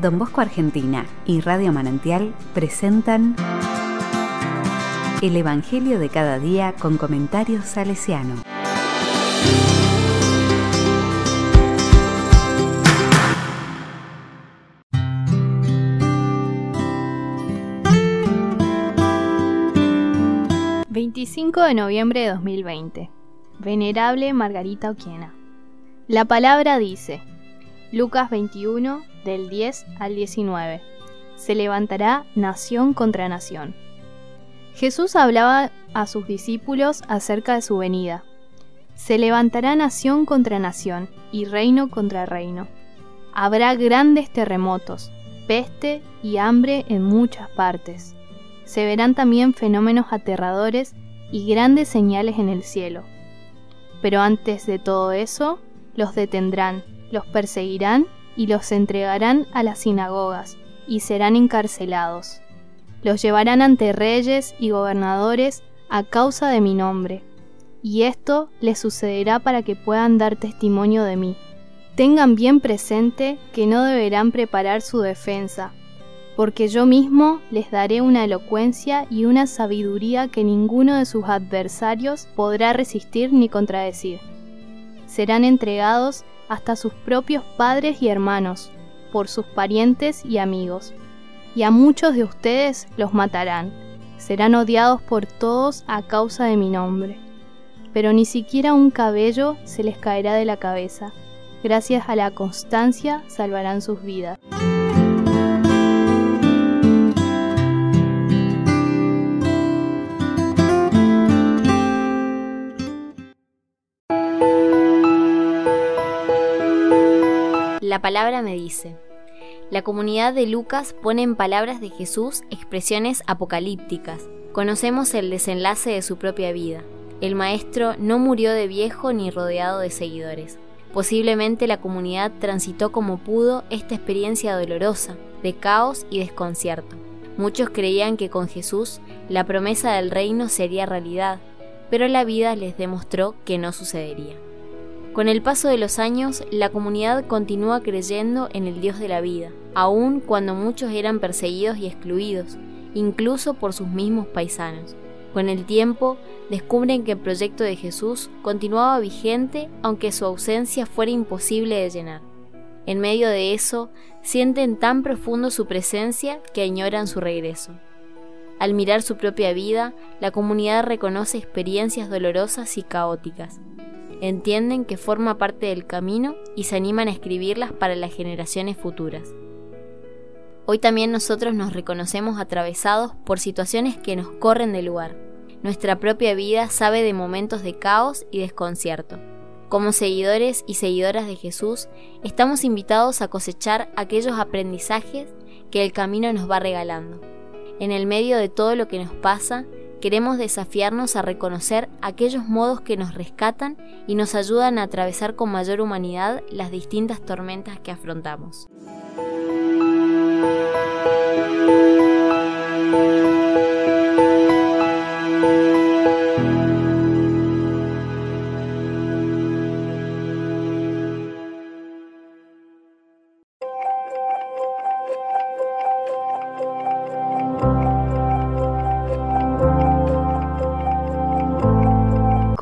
Don Bosco Argentina y Radio Manantial presentan El Evangelio de cada día con comentarios salesiano. ...25 de noviembre de 2020... Venerable Margarita Oquiena. La palabra dice, Lucas 21, del 10 al 19, se levantará nación contra nación. Jesús hablaba a sus discípulos acerca de su venida. Se levantará nación contra nación y reino contra reino. Habrá grandes terremotos, peste y hambre en muchas partes. Se verán también fenómenos aterradores y grandes señales en el cielo pero antes de todo eso, los detendrán, los perseguirán y los entregarán a las sinagogas, y serán encarcelados. Los llevarán ante reyes y gobernadores a causa de mi nombre, y esto les sucederá para que puedan dar testimonio de mí. Tengan bien presente que no deberán preparar su defensa, porque yo mismo les daré una elocuencia y una sabiduría que ninguno de sus adversarios podrá resistir ni contradecir. Serán entregados hasta sus propios padres y hermanos, por sus parientes y amigos, y a muchos de ustedes los matarán. Serán odiados por todos a causa de mi nombre. Pero ni siquiera un cabello se les caerá de la cabeza. Gracias a la constancia salvarán sus vidas. La palabra me dice. La comunidad de Lucas pone en palabras de Jesús expresiones apocalípticas. Conocemos el desenlace de su propia vida. El maestro no murió de viejo ni rodeado de seguidores. Posiblemente la comunidad transitó como pudo esta experiencia dolorosa, de caos y desconcierto. Muchos creían que con Jesús la promesa del reino sería realidad, pero la vida les demostró que no sucedería. Con el paso de los años, la comunidad continúa creyendo en el Dios de la vida, aun cuando muchos eran perseguidos y excluidos, incluso por sus mismos paisanos. Con el tiempo, descubren que el proyecto de Jesús continuaba vigente aunque su ausencia fuera imposible de llenar. En medio de eso, sienten tan profundo su presencia que añoran su regreso. Al mirar su propia vida, la comunidad reconoce experiencias dolorosas y caóticas, entienden que forma parte del camino y se animan a escribirlas para las generaciones futuras. Hoy también nosotros nos reconocemos atravesados por situaciones que nos corren del lugar. Nuestra propia vida sabe de momentos de caos y desconcierto. Como seguidores y seguidoras de Jesús, estamos invitados a cosechar aquellos aprendizajes que el camino nos va regalando. En el medio de todo lo que nos pasa, Queremos desafiarnos a reconocer aquellos modos que nos rescatan y nos ayudan a atravesar con mayor humanidad las distintas tormentas que afrontamos.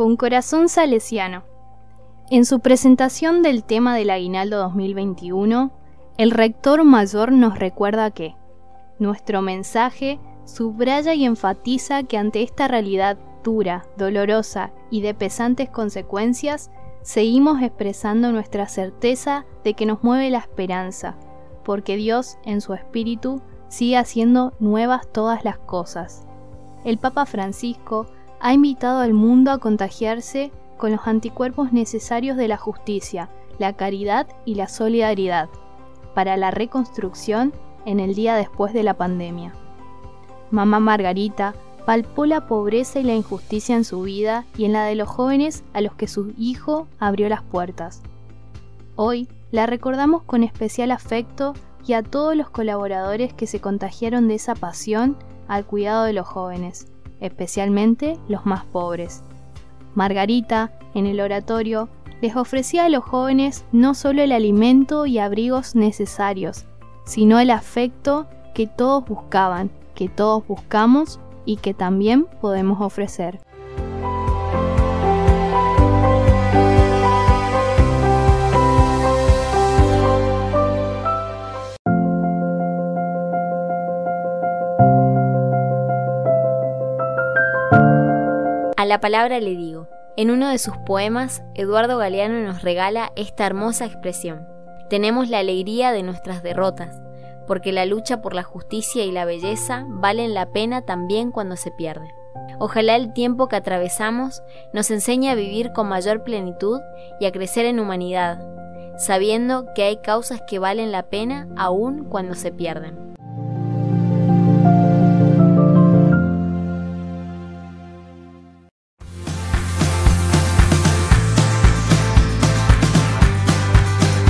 Con corazón salesiano. En su presentación del tema del aguinaldo 2021, el rector mayor nos recuerda que nuestro mensaje subraya y enfatiza que ante esta realidad dura, dolorosa y de pesantes consecuencias, seguimos expresando nuestra certeza de que nos mueve la esperanza, porque Dios en su espíritu sigue haciendo nuevas todas las cosas. El Papa Francisco ha invitado al mundo a contagiarse con los anticuerpos necesarios de la justicia, la caridad y la solidaridad para la reconstrucción en el día después de la pandemia. Mamá Margarita palpó la pobreza y la injusticia en su vida y en la de los jóvenes a los que su hijo abrió las puertas. Hoy la recordamos con especial afecto y a todos los colaboradores que se contagiaron de esa pasión al cuidado de los jóvenes especialmente los más pobres. Margarita, en el oratorio, les ofrecía a los jóvenes no solo el alimento y abrigos necesarios, sino el afecto que todos buscaban, que todos buscamos y que también podemos ofrecer. La palabra le digo. En uno de sus poemas, Eduardo Galeano nos regala esta hermosa expresión. Tenemos la alegría de nuestras derrotas, porque la lucha por la justicia y la belleza valen la pena también cuando se pierde. Ojalá el tiempo que atravesamos nos enseñe a vivir con mayor plenitud y a crecer en humanidad, sabiendo que hay causas que valen la pena aún cuando se pierden.